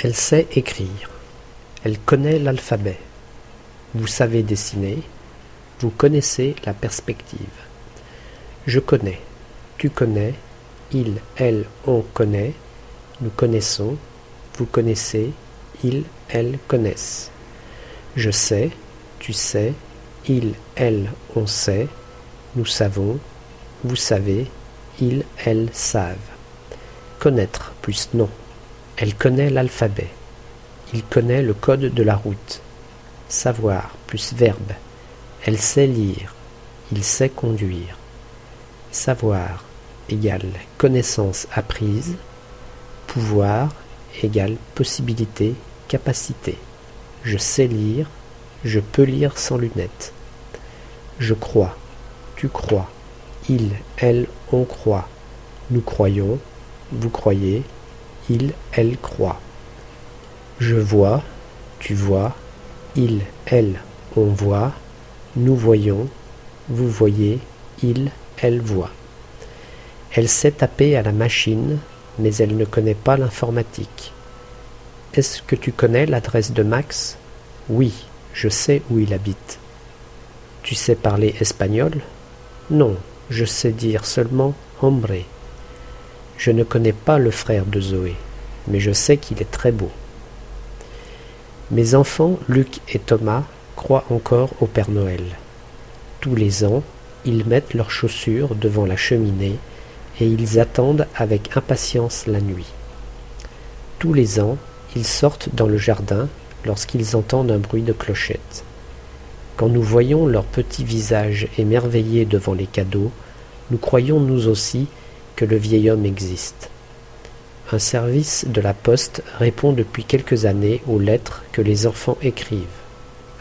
Elle sait écrire. Elle connaît l'alphabet. Vous savez dessiner. Vous connaissez la perspective. Je connais. Tu connais. Il, elle, on connaît. Nous connaissons. Vous connaissez. Il, elle connaissent. Je sais. Tu sais. Il, elle, on sait. Nous savons. Vous savez. Ils, elles savent. Connaître plus non. Elle connaît l'alphabet. Il connaît le code de la route. Savoir plus verbe. Elle sait lire. Il sait conduire. Savoir égale connaissance apprise. Pouvoir égale possibilité, capacité. Je sais lire. Je peux lire sans lunettes. Je crois. Tu crois. Il, elle, on croit. Nous croyons. Vous croyez. Il, elle croit. Je vois. Tu vois. Il, elle, on voit. Nous voyons. Vous voyez. Il, elle voit. Elle sait taper à la machine, mais elle ne connaît pas l'informatique. Est-ce que tu connais l'adresse de Max? Oui, je sais où il habite. Tu sais parler espagnol? Non, je sais dire seulement hombre. Je ne connais pas le frère de Zoé, mais je sais qu'il est très beau. Mes enfants, Luc et Thomas, croient encore au Père Noël. Tous les ans, ils mettent leurs chaussures devant la cheminée et ils attendent avec impatience la nuit. Tous les ans, ils sortent dans le jardin lorsqu'ils entendent un bruit de clochette. Quand nous voyons leurs petits visages émerveillés devant les cadeaux, nous croyons nous aussi que le vieil homme existe. Un service de la poste répond depuis quelques années aux lettres que les enfants écrivent.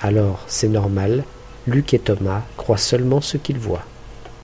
Alors, c'est normal, Luc et Thomas croient seulement ce qu'ils voient.